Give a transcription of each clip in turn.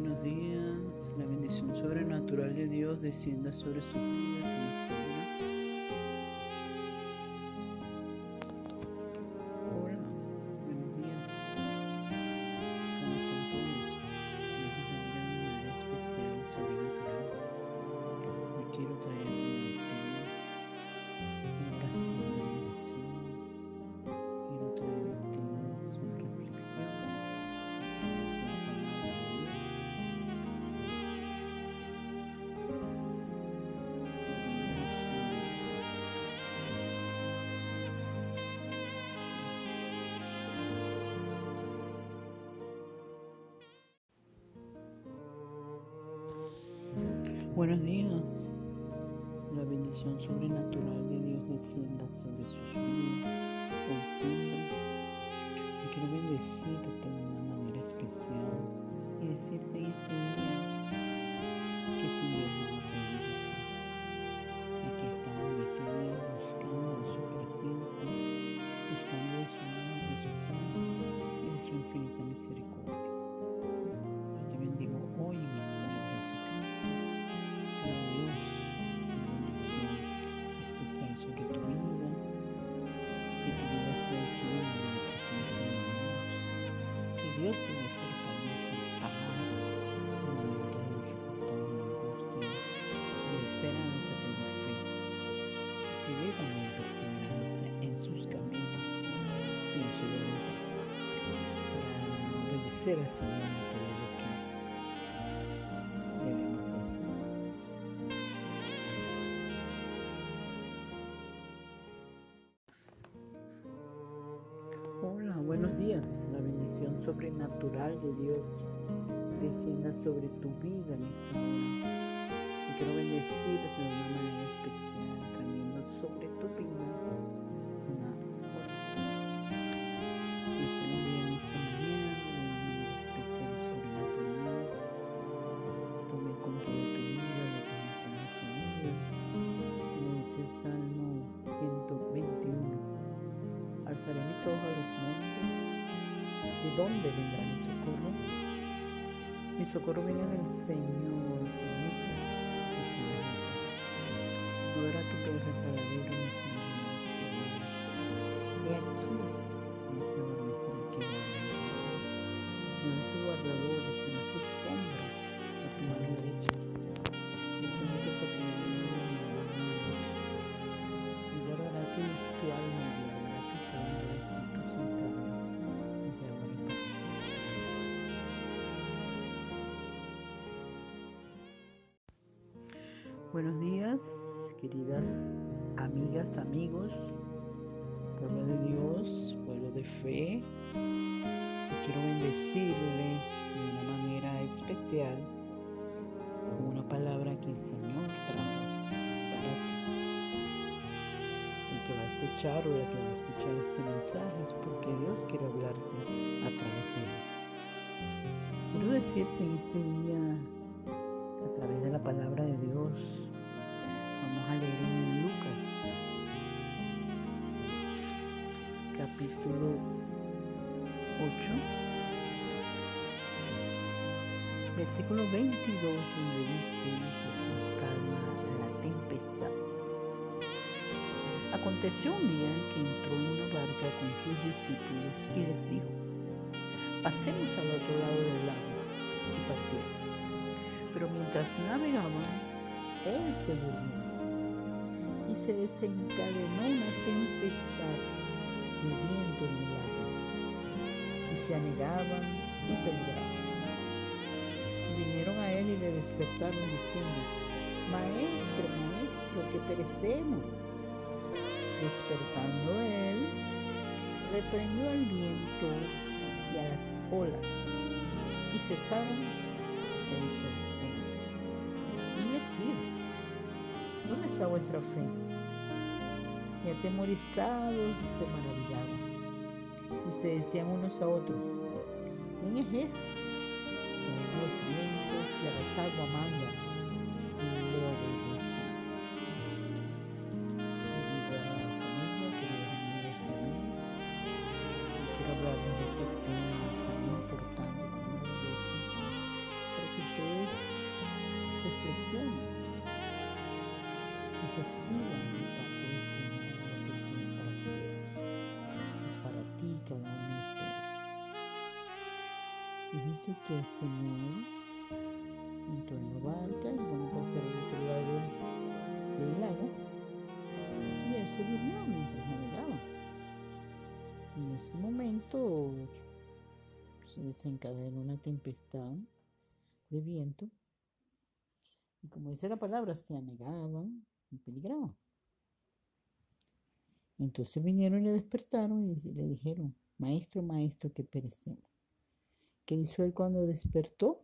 buenos días. La bendición sobrenatural de Dios descienda sobre sus vidas en. Que Dios te dé fortaleza, paz en momentos de dificultad y angustia, de esperanza, de fe, que dé también perseverancia en sus caminos y en su voluntad, para obedecer al Señor sobrenatural de Dios descienda sobre tu vida en esta hora. Y quiero bendecirte de una manera dónde vendrá mi socorro? Mi socorro viene del Señor que hizo los cielos. No verá tu pie resbaladero ni se He aquí, Buenos días, queridas amigas, amigos, pueblo de Dios, pueblo de fe. Quiero bendecirles de una manera especial con una palabra que el Señor trajo para ti. El que va a escuchar o la que va a escuchar este mensaje es porque Dios quiere hablarte a través de él. Quiero decirte en este día, a través de la palabra de Dios, vamos a leer en Lucas, capítulo 8, versículo 22, donde dice, Jesús calma la tempestad. Aconteció un día que entró en una barca con sus discípulos y les dijo, pasemos al otro lado del lago y partieron. Pero mientras navegaban, él se durmió se desencadenó una tempestad en el lago y se anegaban y peligraban. Y vinieron a él y le despertaron diciendo, Maestro, maestro, que perecemos. Despertando él, reprendió al viento y a las olas, y cesaron y se hizo. Y les dijo, ¿dónde está vuestra fe? Y atemorizados se maravillaban, y se decían unos a otros, ¿quién es este? Que los vientos y a aguas manda, y le obedece. Quiero hablarles de este tema tan importante cada uno de ustedes. Fíjense que el Señor entró en la barca y a pasar al otro lado del lago y Él se durmió mientras navegaba. En ese momento se desencadenó una tempestad de viento y como dice la palabra, se anegaban y peligraban. Entonces vinieron y le despertaron y le dijeron, maestro, maestro, que perecemos. ¿Qué hizo él cuando despertó?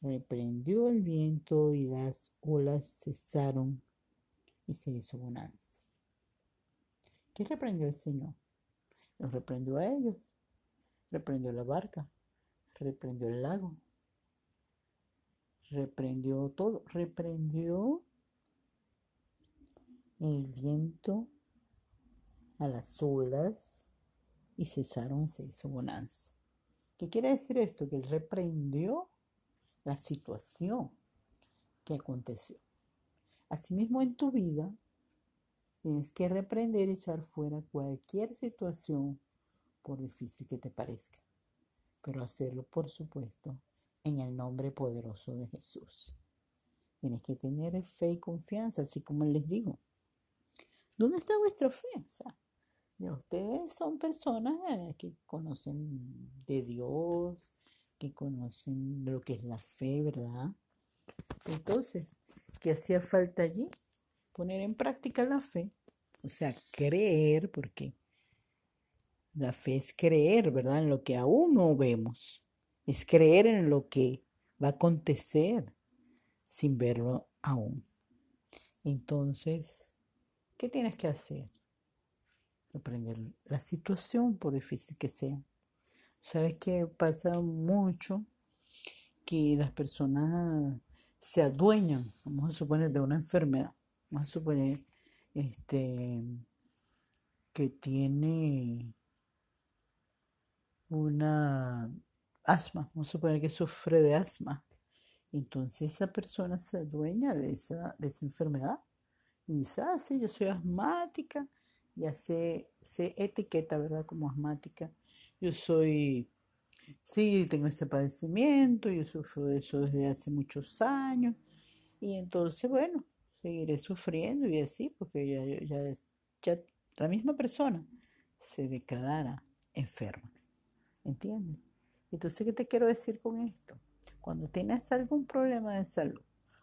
Reprendió el viento y las olas cesaron y se hizo bonanza. ¿Qué reprendió el Señor? Los reprendió a ellos, reprendió la barca, reprendió el lago, reprendió todo, reprendió el viento a las olas y cesaron, se hizo bonanza. ¿Qué quiere decir esto? Que él reprendió la situación que aconteció. Asimismo en tu vida tienes que reprender y echar fuera cualquier situación por difícil que te parezca, pero hacerlo por supuesto en el nombre poderoso de Jesús. Tienes que tener fe y confianza, así como les digo. ¿Dónde está vuestra fe? O sea, ustedes son personas eh, que conocen de Dios, que conocen lo que es la fe, ¿verdad? Entonces, ¿qué hacía falta allí? Poner en práctica la fe, o sea, creer, porque la fe es creer, ¿verdad? En lo que aún no vemos es creer en lo que va a acontecer sin verlo aún. Entonces, ¿qué tienes que hacer? Aprender la situación, por difícil que sea. ¿Sabes qué pasa mucho? Que las personas se adueñan, vamos a suponer, de una enfermedad. Vamos a suponer este, que tiene una asma, vamos a suponer que sufre de asma. Entonces esa persona se adueña de esa, de esa enfermedad y dice, ah, sí, yo soy asmática, ya se, se etiqueta, ¿verdad? Como asmática. Yo soy, sí, tengo ese padecimiento, yo sufro de eso desde hace muchos años. Y entonces, bueno, seguiré sufriendo y así, porque ya, ya, ya la misma persona se declara enferma. ¿Entiendes? Entonces, ¿qué te quiero decir con esto? Cuando tienes algún problema de salud,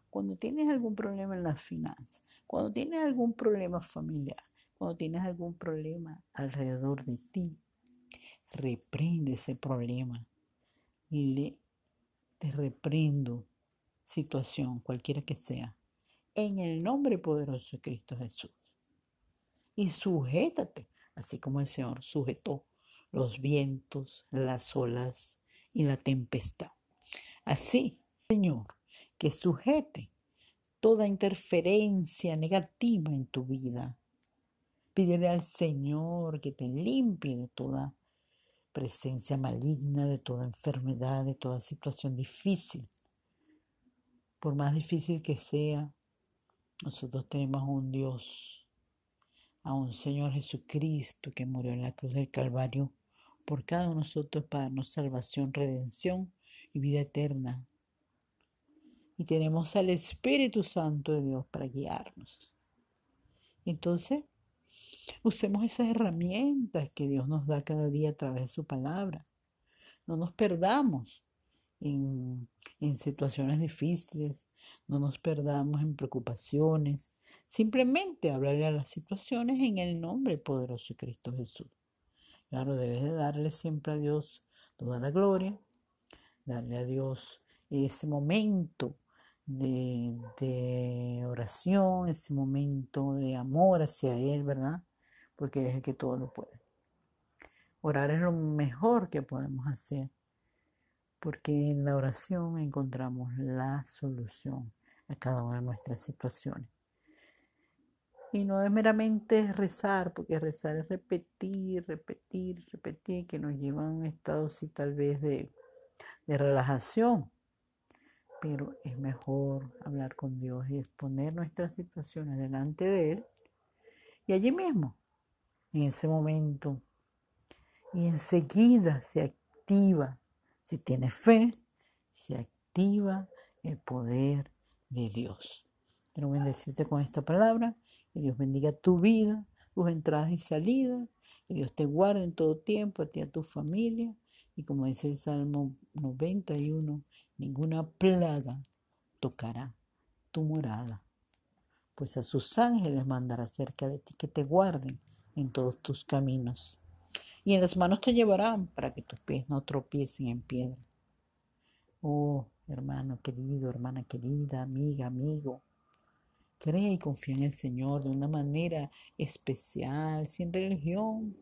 cuando tienes algún problema en las finanzas, cuando tienes algún problema familiar, cuando tienes algún problema alrededor de ti, reprende ese problema y le te reprendo situación, cualquiera que sea, en el nombre poderoso de Cristo Jesús. Y sujétate, así como el Señor sujetó los vientos, las olas y la tempestad. Así, Señor, que sujete toda interferencia negativa en tu vida. Pídele al Señor que te limpie de toda presencia maligna, de toda enfermedad, de toda situación difícil. Por más difícil que sea, nosotros tenemos un Dios, a un Señor Jesucristo que murió en la cruz del Calvario por cada uno de nosotros para darnos salvación, redención y vida eterna. Y tenemos al Espíritu Santo de Dios para guiarnos. Entonces, usemos esas herramientas que Dios nos da cada día a través de su palabra. No nos perdamos en, en situaciones difíciles, no nos perdamos en preocupaciones. Simplemente hablarle a las situaciones en el nombre poderoso de Cristo Jesús. Claro, debes de darle siempre a Dios toda la gloria, darle a Dios ese momento de, oración, ese momento de amor hacia Él, ¿verdad? Porque es el que todo lo puede. Orar es lo mejor que podemos hacer, porque en la oración encontramos la solución a cada una de nuestras situaciones. Y no es meramente rezar, porque rezar es repetir, repetir, repetir, que nos lleva a un estado sí tal vez de, de relajación. Pero es mejor hablar con Dios y exponer nuestras situaciones delante de Él. Y allí mismo, en ese momento, y enseguida se activa, si tienes fe, se activa el poder de Dios. Quiero bendecirte con esta palabra, que Dios bendiga tu vida, tus entradas y salidas, que Dios te guarde en todo tiempo, a ti y a tu familia. Y como dice el Salmo 91, ninguna plaga tocará tu morada, pues a sus ángeles mandará cerca de ti que te guarden en todos tus caminos. Y en las manos te llevarán para que tus pies no tropiecen en piedra. Oh, hermano querido, hermana querida, amiga, amigo, cree y confía en el Señor de una manera especial, sin religión,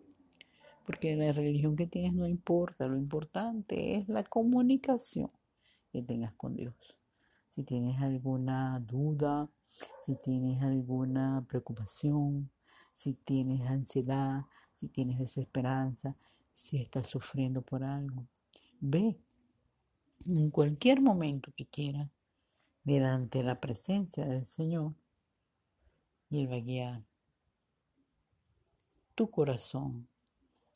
porque la religión que tienes no importa, lo importante es la comunicación que tengas con Dios. Si tienes alguna duda, si tienes alguna preocupación, si tienes ansiedad, si tienes desesperanza, si estás sufriendo por algo, ve en cualquier momento que quieras delante de la presencia del Señor y Él va a guiar tu corazón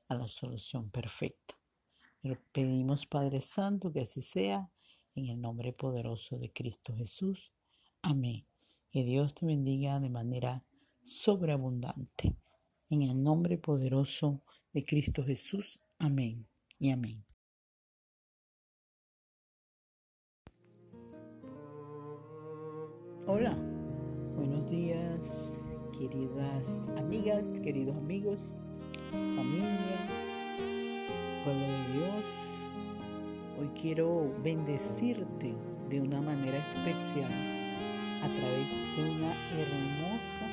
a la solución perfecta. Pero pedimos, Padre Santo, que así sea, en el nombre poderoso de Cristo Jesús. Amén. Que Dios te bendiga de manera sobreabundante. En el nombre poderoso de Cristo Jesús. Amén y amén. Hola, buenos días, queridas amigas, queridos amigos familia, pueblo de Dios. Hoy quiero bendecirte de una manera especial a través de una hermosa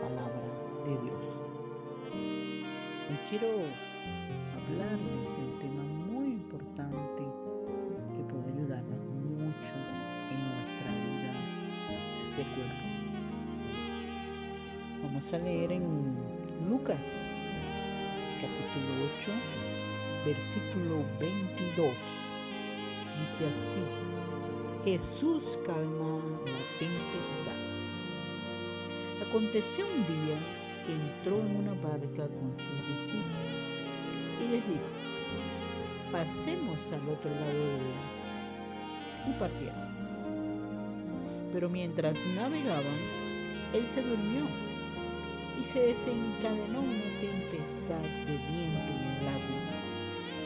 palabra de Dios. Hoy quiero hablar de un tema muy importante que puede ayudarnos mucho en nuestra vida secular. Vamos a leer en Lucas, capítulo 8, versículo 22. Dice así, Jesús calma la tempestad. Aconteció un día que entró en una barca con sus discípulos y les dijo, pasemos al otro lado del lago. Y partieron. Pero mientras navegaban, él se durmió y se desencadenó una tempestad de viento en el lago,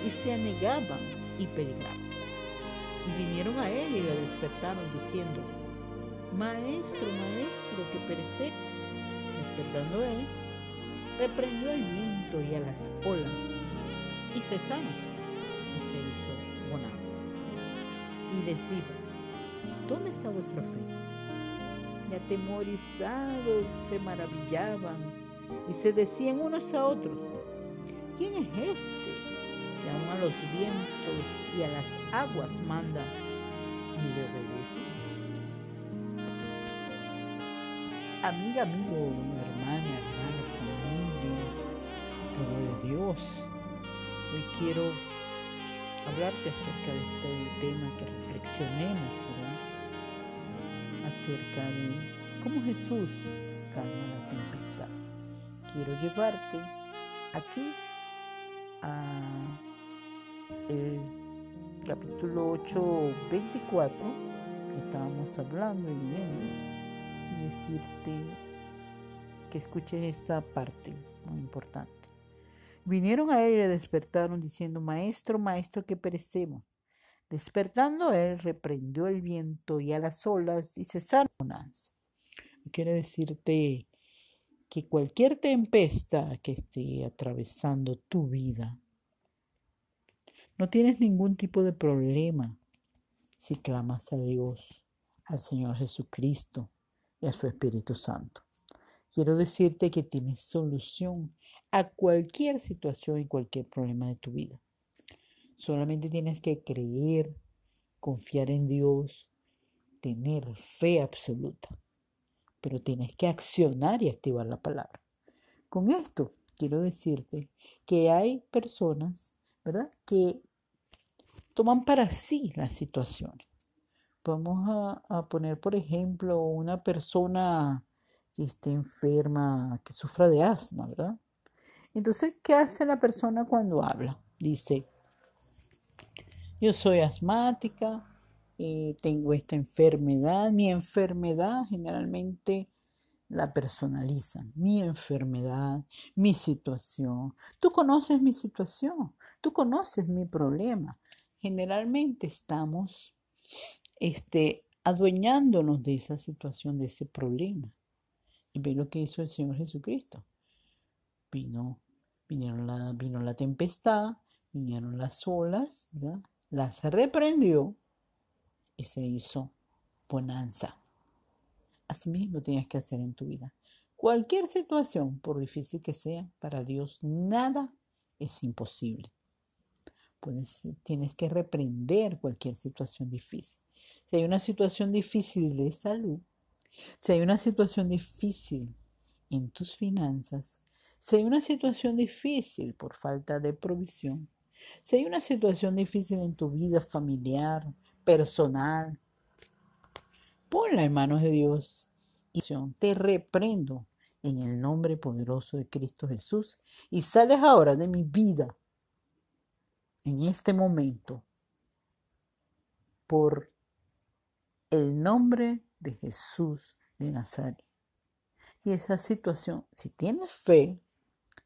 y se anegaban y peligraban. Y vinieron a él y le despertaron diciendo, Maestro, maestro, que perece. Despertando él, reprendió al viento y a las olas, y cesaron, y se hizo bonanza. Y les dijo, ¿dónde está vuestra fe? y atemorizados se maravillaban y se decían unos a otros, ¿quién es este que aún a los vientos y a las aguas manda y le obedece? Amiga, amigo, hermana, hermano, familia, pueblo de Dios, hoy quiero hablarte acerca de este tema que reflexionemos, ¿verdad? acerca de cómo Jesús calma la tempestad. Quiero llevarte aquí a el capítulo 8, 24 que estábamos hablando y viendo decirte que escuches esta parte muy importante. Vinieron a él y le despertaron diciendo, Maestro, Maestro, que perecemos. Despertando él, reprendió el viento y a las olas y cesaron las Quiere decirte que cualquier tempestad que esté atravesando tu vida, no tienes ningún tipo de problema si clamas a Dios, al Señor Jesucristo y a su Espíritu Santo. Quiero decirte que tienes solución a cualquier situación y cualquier problema de tu vida. Solamente tienes que creer, confiar en Dios, tener fe absoluta. Pero tienes que accionar y activar la palabra. Con esto quiero decirte que hay personas, ¿verdad? Que toman para sí las situaciones. Vamos a, poner, por ejemplo, una persona que esté enferma, que sufra de asma, ¿verdad? Entonces, ¿qué hace la persona cuando habla? Dice, yo soy asmática, eh, tengo esta enfermedad, mi enfermedad generalmente la personalizan, mi enfermedad, mi situación. Tú conoces mi situación, tú conoces mi problema. Generalmente estamos este, adueñándonos de esa situación, de ese problema. Y ve lo que hizo el Señor Jesucristo. Vino, vinieron la, vino la tempestad, vinieron las olas, ¿verdad? las reprendió y se hizo bonanza. Así mismo tienes que hacer en tu vida. Cualquier situación, por difícil que sea, para Dios nada es imposible. Tienes que reprender cualquier situación difícil. Si hay una situación difícil de salud, si hay una situación difícil en tus finanzas, si hay una situación difícil por falta de provisión, si hay una situación difícil en tu vida familiar, personal, ponla en manos de Dios. Y te reprendo en el nombre poderoso de Cristo Jesús y sales ahora de mi vida en este momento por el nombre de Jesús de Nazaret. Y esa situación, si tienes fe,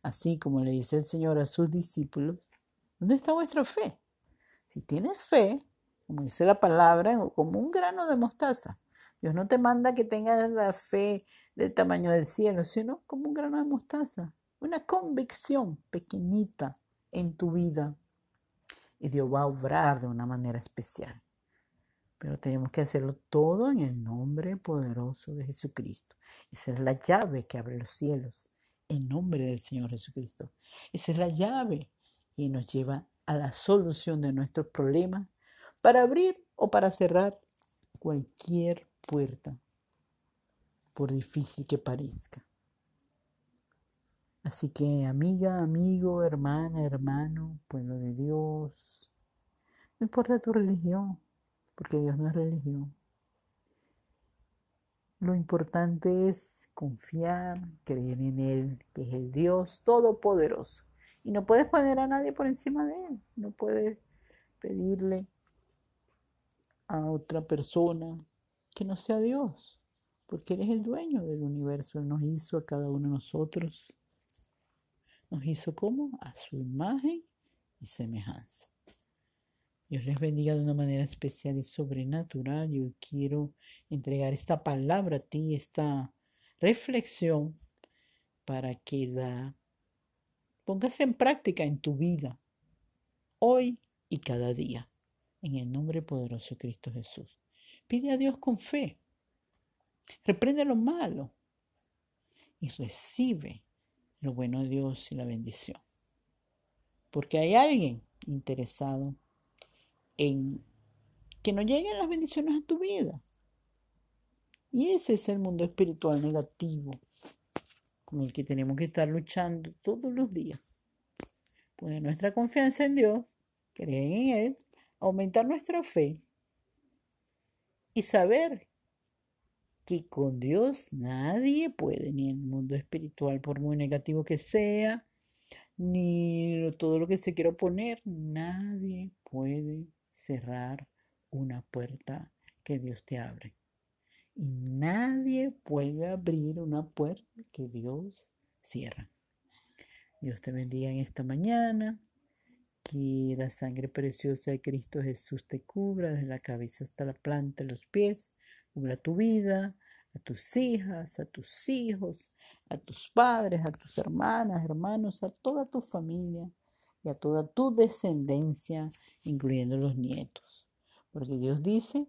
así como le dice el Señor a sus discípulos, ¿dónde está vuestra fe? Si tienes fe, como dice la palabra, como un grano de mostaza. Dios no te manda que tengas la fe del tamaño del cielo, sino como un grano de mostaza, una convicción pequeñita en tu vida. Y Dios va a obrar de una manera especial. Pero tenemos que hacerlo todo en el nombre poderoso de Jesucristo. Esa es la llave que abre los cielos, en nombre del Señor Jesucristo. Esa es la llave que nos lleva a la solución de nuestros problemas para abrir o para cerrar cualquier puerta, por difícil que parezca. Así que amiga, amigo, hermana, hermano, pueblo de Dios, no importa tu religión, porque Dios no es religión. Lo importante es confiar, creer en Él, que es el Dios todopoderoso. Y no puedes poner a nadie por encima de Él. No puedes pedirle a otra persona que no sea Dios, porque Él es el dueño del universo. Él nos hizo a cada uno de nosotros. Nos hizo como a su imagen y semejanza. Dios les bendiga de una manera especial y sobrenatural. Yo quiero entregar esta palabra a ti, esta reflexión, para que la pongas en práctica en tu vida, hoy y cada día, en el nombre poderoso de Cristo Jesús. Pide a Dios con fe, reprende lo malo y recibe lo bueno de Dios y la bendición. Porque hay alguien interesado en que no lleguen las bendiciones a tu vida. Y ese es el mundo espiritual negativo con el que tenemos que estar luchando todos los días. Poner nuestra confianza en Dios, creer en Él, aumentar nuestra fe y saber que con Dios nadie puede, ni el mundo espiritual, por muy negativo que sea, ni todo lo que se quiera oponer, nadie puede cerrar una puerta que Dios te abre. Y nadie puede abrir una puerta que Dios cierra. Dios te bendiga en esta mañana. Que la sangre preciosa de Cristo Jesús te cubra desde la cabeza hasta la planta los pies. Cubra tu vida, a tus hijas, a tus hijos, a tus padres, a tus hermanas, hermanos, a toda tu familia y a toda tu descendencia, incluyendo los nietos. Porque Dios dice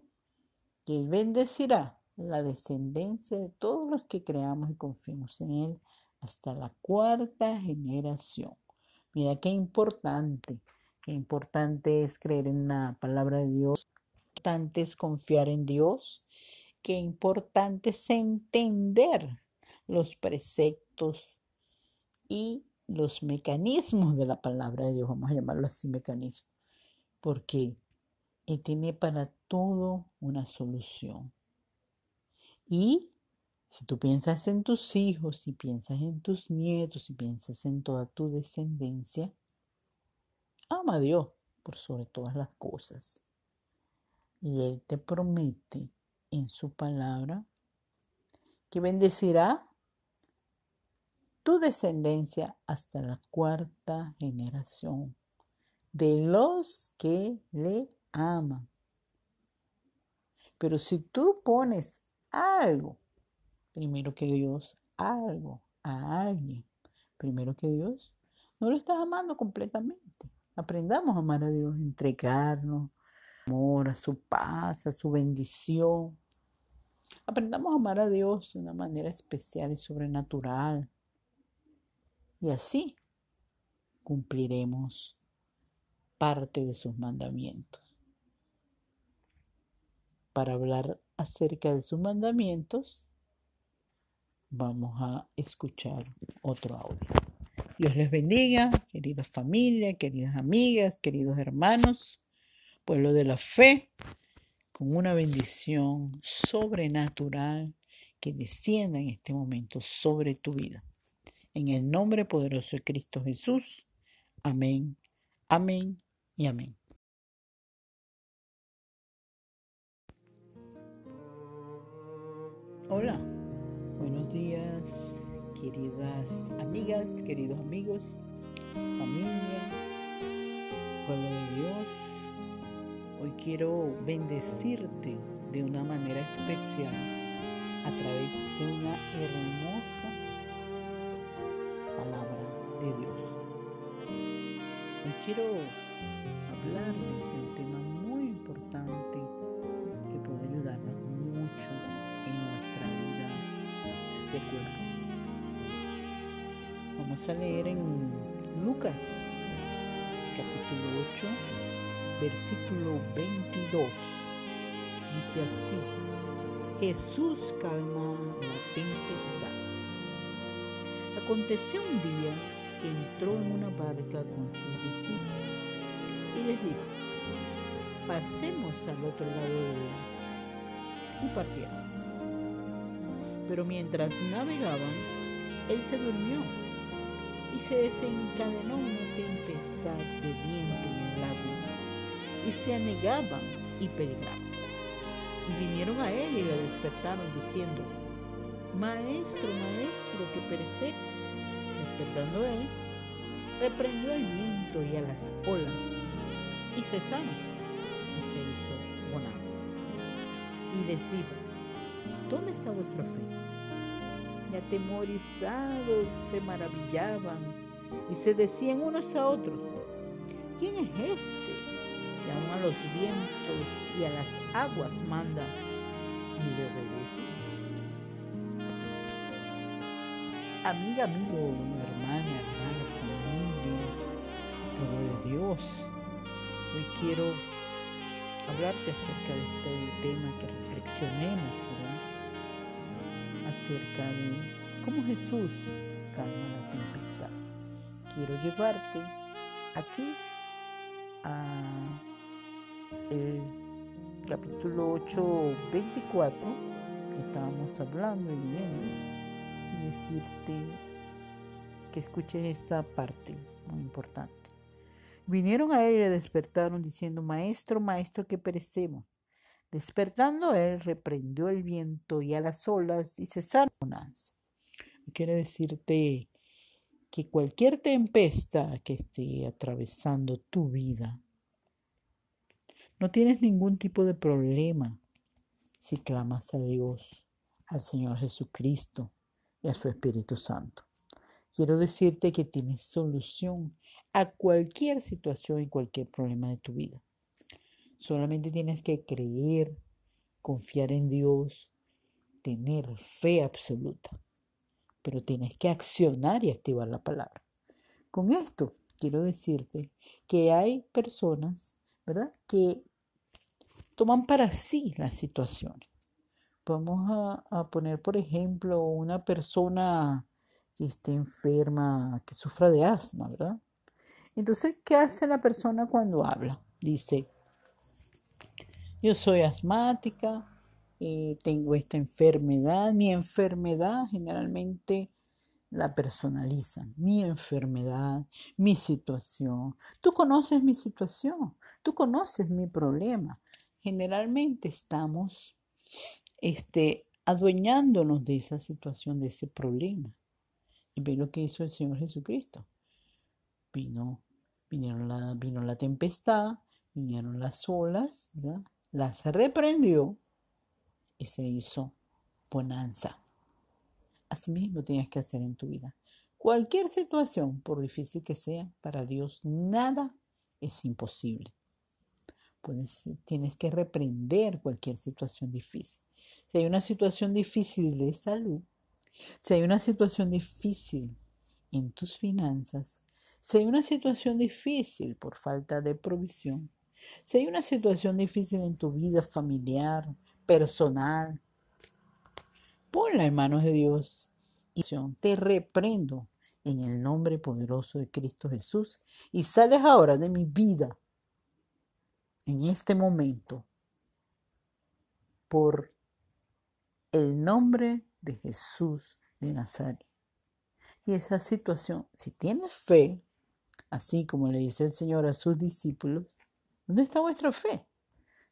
que bendecirá la descendencia de todos los que creamos y confiemos en Él hasta la cuarta generación. Mira qué importante, qué importante es creer en la palabra de Dios, importante es confiar en Dios, qué importante es entender los preceptos y los mecanismos de la palabra de Dios, vamos a llamarlo así mecanismo, porque Él tiene para todo una solución. Y si tú piensas en tus hijos, si piensas en tus nietos, si piensas en toda tu descendencia, ama a Dios por sobre todas las cosas. Y Él te promete en su palabra que bendecirá tu descendencia hasta la cuarta generación de los que le aman. Pero si tú pones algo, primero que Dios, algo a alguien, primero que Dios, no lo estás amando completamente. Aprendamos a amar a Dios, entregarnos, amor, a su paz, a su bendición. Aprendamos a amar a Dios de una manera especial y sobrenatural. Y así cumpliremos parte de sus mandamientos. Para hablar acerca de sus mandamientos, vamos a escuchar otro audio. Dios les bendiga, queridas familias, queridas amigas, queridos hermanos, pueblo de la fe, con una bendición sobrenatural que descienda en este momento sobre tu vida. En el nombre poderoso de Cristo Jesús. Amén, amén y amén. Hola, buenos días, queridas amigas, queridos amigos, familia, pueblo de Dios. Hoy quiero bendecirte de una manera especial a través de una hermosa palabra de Dios. Hoy quiero hablarles de un tema muy importante que puede ayudarnos mucho en nuestra vida secular. Vamos a leer en Lucas capítulo 8 versículo 22. Dice así, Jesús calma la tempestad. Aconteció un día que entró en una barca con sus discípulos y les dijo, pasemos al otro lado del lago. Y partieron. Pero mientras navegaban, él se durmió y se desencadenó una tempestad de viento en el lago y se anegaban y peligraban. Y vinieron a él y le despertaron diciendo, Maestro, maestro, que perecemos despertando él, reprendió el viento y a las olas, y cesaron, y se hizo bonanza. Y les dijo, ¿dónde está vuestra fe? Y atemorizados se maravillaban y se decían unos a otros, ¿quién es este los vientos y a las aguas manda y le obedece? amiga, amigo, hermana, hermano, familia, pueblo de Dios. Hoy quiero hablarte acerca de este tema, que reflexionemos acerca de cómo Jesús calma la tempestad. Quiero llevarte aquí a el capítulo 8, 24 que estábamos hablando y viendo decirte que escuches esta parte muy importante. Vinieron a él y le despertaron diciendo, Maestro, Maestro, que perecemos. Despertando él, reprendió el viento y a las olas y cesaron Quiere decirte que cualquier tempestad que esté atravesando tu vida, no tienes ningún tipo de problema si clamas a Dios, al Señor Jesucristo, y a su Espíritu Santo. Quiero decirte que tienes solución a cualquier situación y cualquier problema de tu vida. Solamente tienes que creer, confiar en Dios, tener fe absoluta. Pero tienes que accionar y activar la palabra. Con esto quiero decirte que hay personas, ¿verdad?, que toman para sí las situaciones. Vamos a, poner, por ejemplo, una persona que esté enferma, que sufra de asma, ¿verdad? Entonces, ¿qué hace la persona cuando habla? Dice, yo soy asmática, eh, tengo esta enfermedad, mi enfermedad generalmente la personalizan, mi enfermedad, mi situación. Tú conoces mi situación, tú conoces mi problema. Generalmente estamos este, adueñándonos de esa situación, de ese problema. Y ve lo que hizo el Señor Jesucristo. Vino, vinieron la, vino la tempestad, vinieron las olas, las reprendió y se hizo bonanza. Asimismo tienes que hacer en tu vida. Cualquier situación, por difícil que sea, para Dios nada es imposible. Tienes que reprender cualquier situación difícil. Si hay una situación difícil de salud, si hay una situación difícil en tus finanzas, si hay una situación difícil por falta de provisión, si hay una situación difícil en tu vida familiar, personal, ponla en manos de Dios y te reprendo en el nombre poderoso de Cristo Jesús y sales ahora de mi vida en este momento por el nombre de Jesús de Nazaret. Y esa situación, si tienes fe, así como le dice el Señor a sus discípulos, ¿dónde está vuestra fe?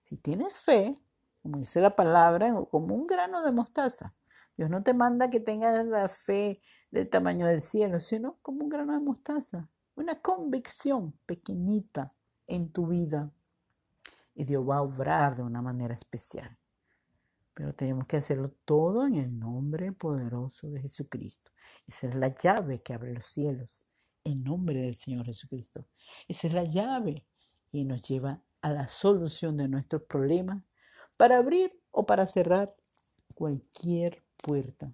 Si tienes fe, como dice la palabra, como un grano de mostaza. Dios no te manda que tengas la fe del tamaño del cielo, sino como un grano de mostaza, una convicción pequeñita en tu vida. Y Dios va a obrar de una manera especial. Pero tenemos que hacerlo todo en el nombre poderoso de Jesucristo. Esa es la llave que abre los cielos, en nombre del Señor Jesucristo. Esa es la llave que nos lleva a la solución de nuestros problemas para abrir o para cerrar cualquier puerta,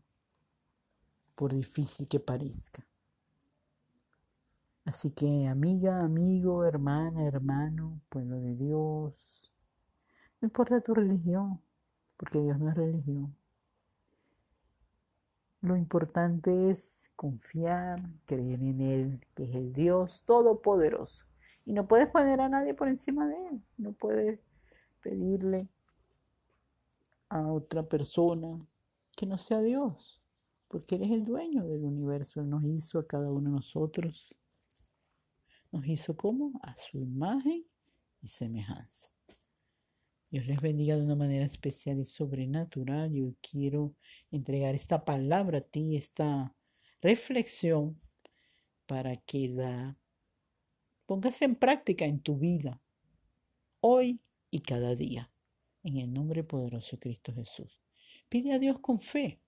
por difícil que parezca. Así que amiga, amigo, hermana, hermano, pueblo de Dios, no importa tu religión, porque Dios no es religión. Lo importante es confiar, creer en Él, que es el Dios todopoderoso. Y no puedes poner a nadie por encima de Él. No puedes pedirle a otra persona que no sea Dios, porque Él es el dueño del universo. Él nos hizo a cada uno de nosotros. Nos hizo como a su imagen y semejanza. Dios les bendiga de una manera especial y sobrenatural. Yo quiero entregar esta palabra a ti, esta reflexión, para que la pongas en práctica en tu vida, hoy y cada día, en el nombre poderoso de Cristo Jesús. Pide a Dios con fe,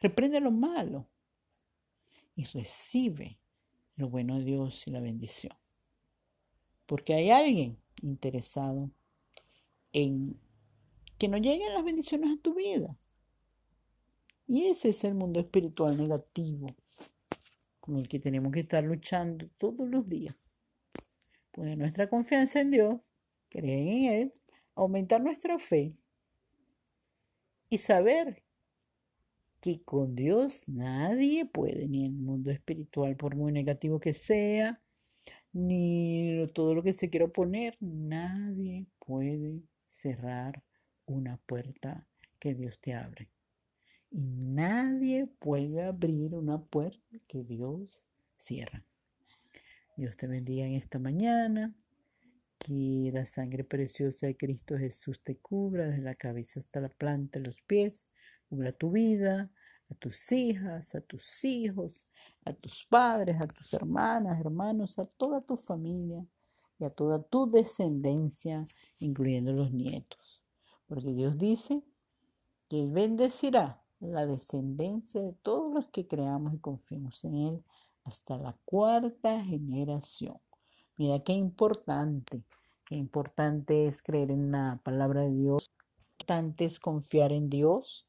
reprende lo malo y recibe lo bueno de Dios y la bendición. Porque hay alguien interesado en que no lleguen las bendiciones a tu vida. Y ese es el mundo espiritual negativo con el que tenemos que estar luchando todos los días. Poner nuestra confianza en Dios, creer en Él, aumentar nuestra fe y saber que con Dios nadie puede, ni el mundo espiritual, por muy negativo que sea, ni todo lo que se quiera oponer, nadie puede cerrar una puerta que Dios te abre. Y nadie puede abrir una puerta que Dios cierra. Dios te bendiga en esta mañana. Que la sangre preciosa de Cristo Jesús te cubra desde la cabeza hasta la planta de los pies. Cubra tu vida, a tus hijas, a tus hijos, a tus padres, a tus hermanas, hermanos, a toda tu familia y a toda tu descendencia, incluyendo los nietos. Porque Dios dice que bendecirá la descendencia de todos los que creamos y confiemos en Él hasta la cuarta generación. Mira qué importante, qué importante es creer en la palabra de Dios, importante es confiar en Dios,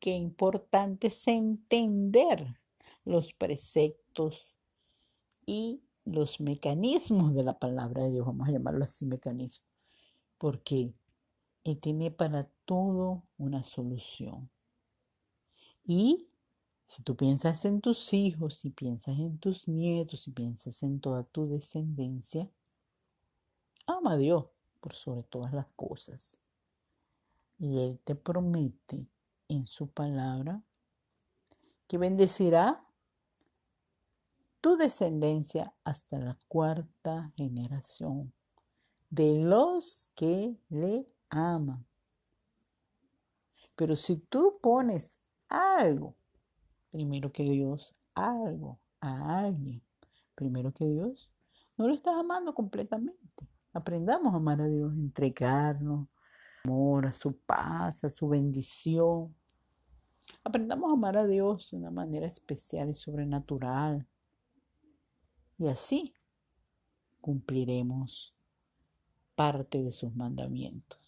qué importante es entender los preceptos y los mecanismos de la palabra de Dios, vamos a llamarlo así mecanismo, porque Él tiene para todo una solución. Y si tú piensas en tus hijos, si piensas en tus nietos, si piensas en toda tu descendencia, ama a Dios, por sobre todas las cosas. Y Él te promete en su palabra que bendecirá tu descendencia hasta la cuarta generación de los que le aman. Pero si tú pones algo, primero que Dios, algo a alguien, primero que Dios, no lo estás amando completamente. Aprendamos a amar a Dios, entregarnos, amor, a su paz, a su bendición. Aprendamos a amar a Dios de una manera especial y sobrenatural. Y así cumpliremos parte de sus mandamientos.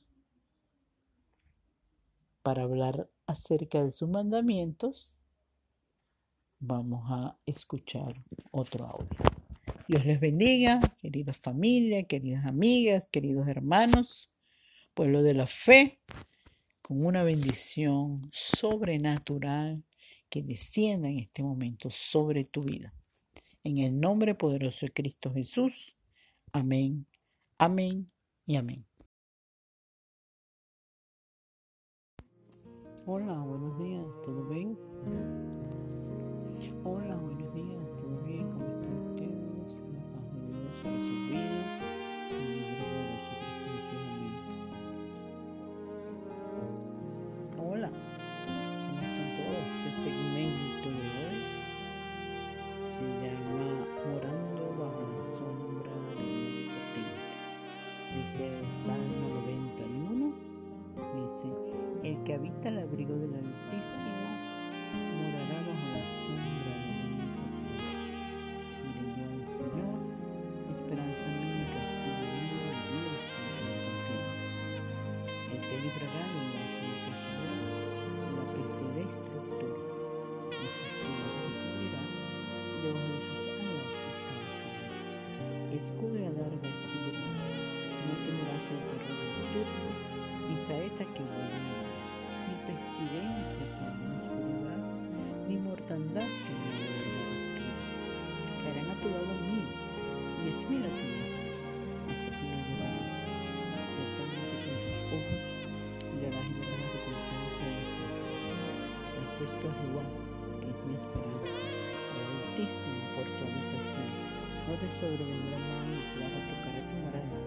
Para hablar acerca de sus mandamientos, vamos a escuchar otro audio. Dios les bendiga, querida familia, queridas amigas, queridos hermanos, pueblo de la fe, con una bendición sobrenatural que descienda en este momento sobre tu vida. En el nombre poderoso de Cristo Jesús. Amén, amén y amén. Hola, buenos días, ¿todo bien? Hola, buenos días, ¿todo bien? ¿Cómo están ustedes? La paz de Dios sobre su vida. El que habita el abrigo te sobrevendrá mal ni plaga tocará tu morada,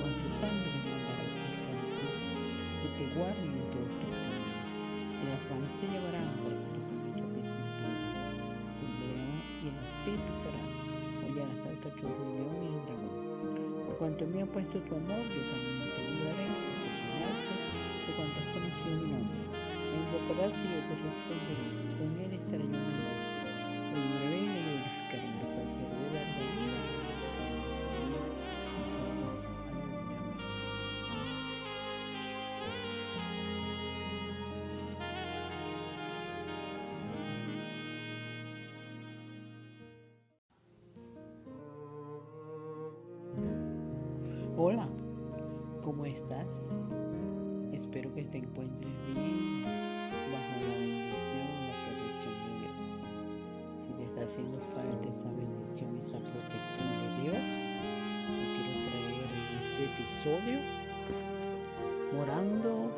con sus ángeles mandará cerca de ti, que te guarden en todos tus caminos. Las manos te llevarán para que tu en piedra. Fundirán y en las pies pisarás, hollarás al cachorro, el león y el dragón. Por cuanto me ha puesto tu amor, yo también te alto, por cuanto has conocido mi nombre. Me invocarás y yo te responderé, Hola, ¿cómo estás? Espero que te encuentres bien bajo la bendición y la protección de Dios. Si te está haciendo falta esa bendición, esa protección de Dios, quiero traer en este episodio morando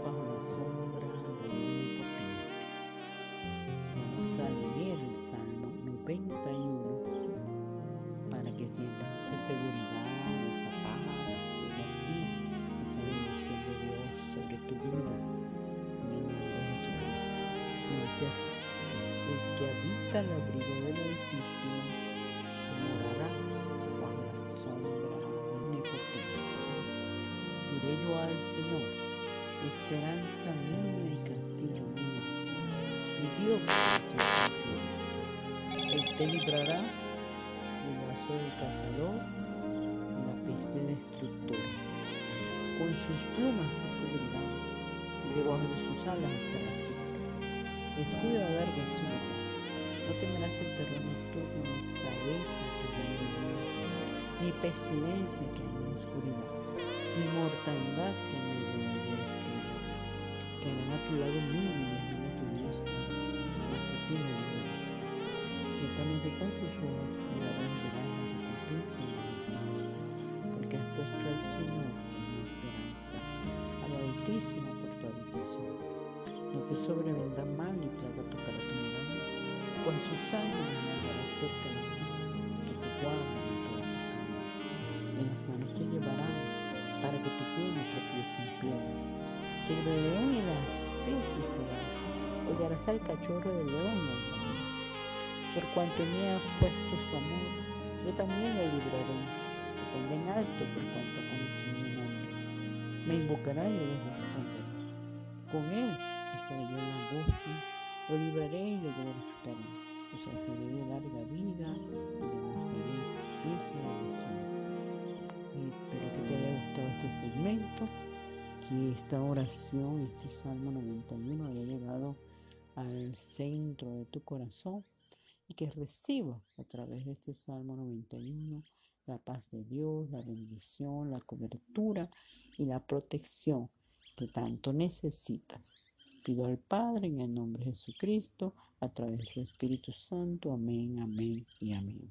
Al Señor, esperanza mía y castillo mío, mi Dios te. Él te librará el lazo del cazador y la peste destructora. Con sus plumas te cubrirá, debajo de sus alas estarás seguro. Escudo a larga verdad. No temerás el terror nocturno, ni noche, ni pestilencia que en la oscuridad, ni mortandad que del día destruye. Caerán a tu lado mil y diez a tu diestra, mas a ti no llegará. Ciertamente con tus ojos mirarás y verás la recompensa de los Dios, porque has puesto al Señor que mi esperanza. Altísimo por tu habitación. No te sobrevendrá mal ni plaga tocará tu mirada, pues su sangre andará cerca de león y las pisarás, hollarás al cachorro del león. Por cuanto me ha puesto su amor, yo también le libraré. Te pondré en alto por cuanto conocí mi nombre. Me invocará y le responderé. Con él estaré yo en la angustia, lo libraré y le glorificaré. Os haceré de larga vida y le mostraré esa bendición. Espero que te haya gustado este segmento, que esta oración, este Salmo 91 haya llegado al centro de tu corazón y que recibas a través de este Salmo 91 la paz de Dios, la bendición, la cobertura y la protección que tanto necesitas. Pido al Padre en el nombre de Jesucristo, a través de su Espíritu Santo. Amén, amén y amén.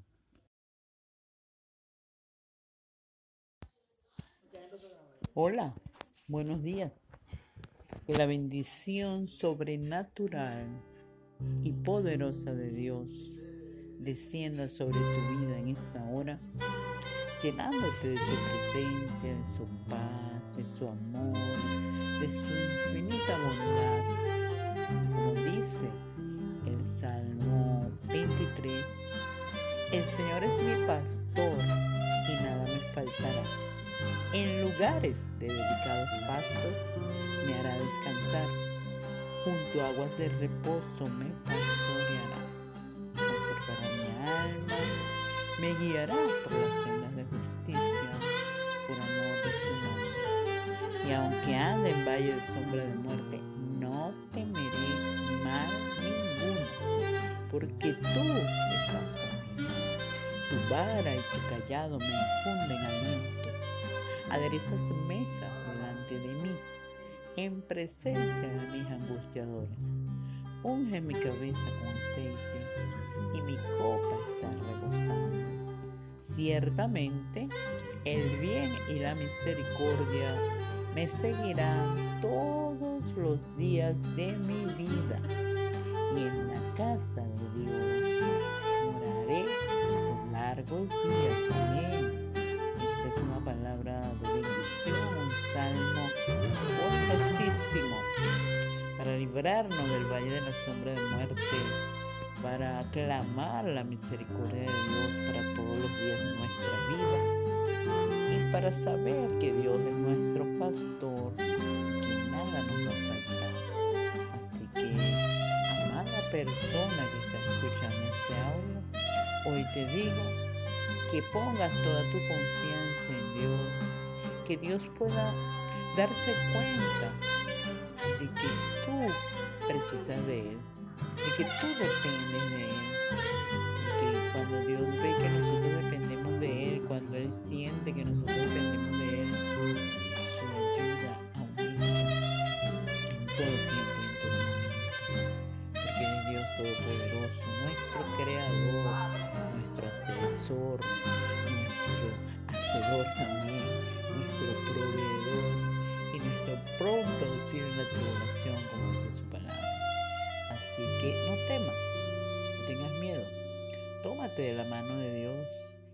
Hola, buenos días. Que la bendición sobrenatural y poderosa de Dios descienda sobre tu vida en esta hora, llenándote de su presencia, de su paz, de su amor, de su infinita bondad. Como dice el Salmo 23, el Señor es mi pastor y nada me faltará. En lugares de delicados pastos me hará descansar. Junto a aguas de reposo me pastoreará. Confortará mi alma, me guiará por las sendas de justicia, por amor de su nombre. Y aunque ande en valle de sombra de muerte, no temeré mal ninguno, porque tú estás conmigo. Tu vara y tu callado me infunden aliento. Aderezas mesa delante de mí, en presencia de mis angustiadores. Unge mi cabeza con aceite y mi copa está rebosando. Ciertamente, el bien y la misericordia me seguirán todos los días de mi vida y en la casa de Dios moraré por largos días. Amén. Librarnos del valle de la sombra de muerte, para aclamar la misericordia de Dios para todos los días de nuestra vida y para saber que Dios es nuestro pastor, que nada nos va a faltar. Así que, amada persona que está escuchando este audio, hoy te digo que pongas toda tu confianza en Dios, que Dios pueda darse cuenta de que tú precisas de Él, de que tú dependes de Él. Porque cuando Dios ve que nosotros dependemos de Él, cuando Él siente que nosotros dependemos de Él, su ayuda aumenta en todo tiempo y en todo momento. Porque es Dios Todopoderoso, nuestro Creador, nuestro asesor, nuestro hacedor también, nuestro proveedor nuestro pronto auxilio en la tribulación, como dice su palabra. Así que no temas, no tengas miedo. Tómate de la mano de Dios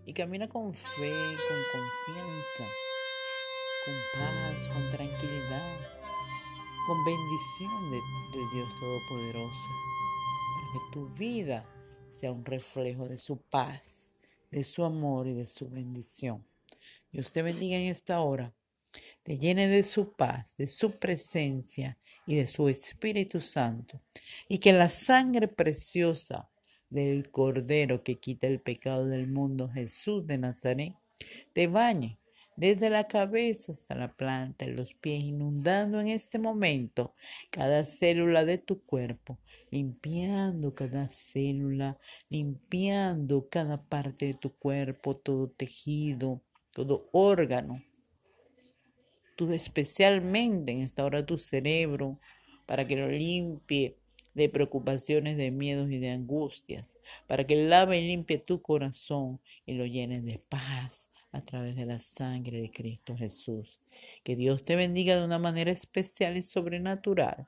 y camina con fe, con confianza, con paz, con tranquilidad, con bendición de, de Dios Todopoderoso, para que tu vida sea un reflejo de su paz, de su amor y de su bendición. Dios te bendiga en esta hora te llene de su paz, de su presencia y de su Espíritu Santo, y que la sangre preciosa del Cordero que quita el pecado del mundo, Jesús de Nazaret, te bañe desde la cabeza hasta la planta de los pies, inundando en este momento cada célula de tu cuerpo, limpiando cada célula, limpiando cada parte de tu cuerpo, todo tejido, todo órgano especialmente en esta hora tu cerebro, para que lo limpie de preocupaciones, de miedos y de angustias, para que lave y limpie tu corazón y lo llene de paz, a través de la sangre de Cristo Jesús. Que Dios te bendiga de una manera especial y sobrenatural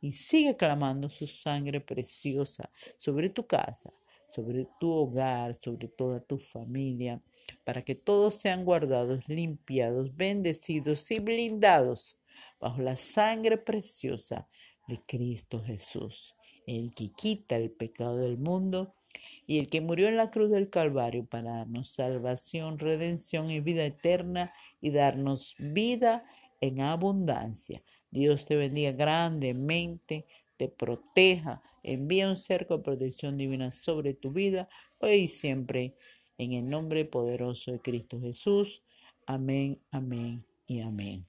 y sigue clamando su sangre preciosa sobre tu casa, sobre tu hogar, sobre toda tu familia, para que todos sean guardados, limpiados, bendecidos y blindados bajo la sangre preciosa de Cristo Jesús, el que quita el pecado del mundo y el que murió en la cruz del Calvario para darnos salvación, redención y vida eterna y darnos vida en abundancia. Dios te bendiga grandemente, te proteja, envía un cerco de protección divina sobre tu vida hoy y siempre, en el nombre poderoso de Cristo Jesús. Amén, amén y amén.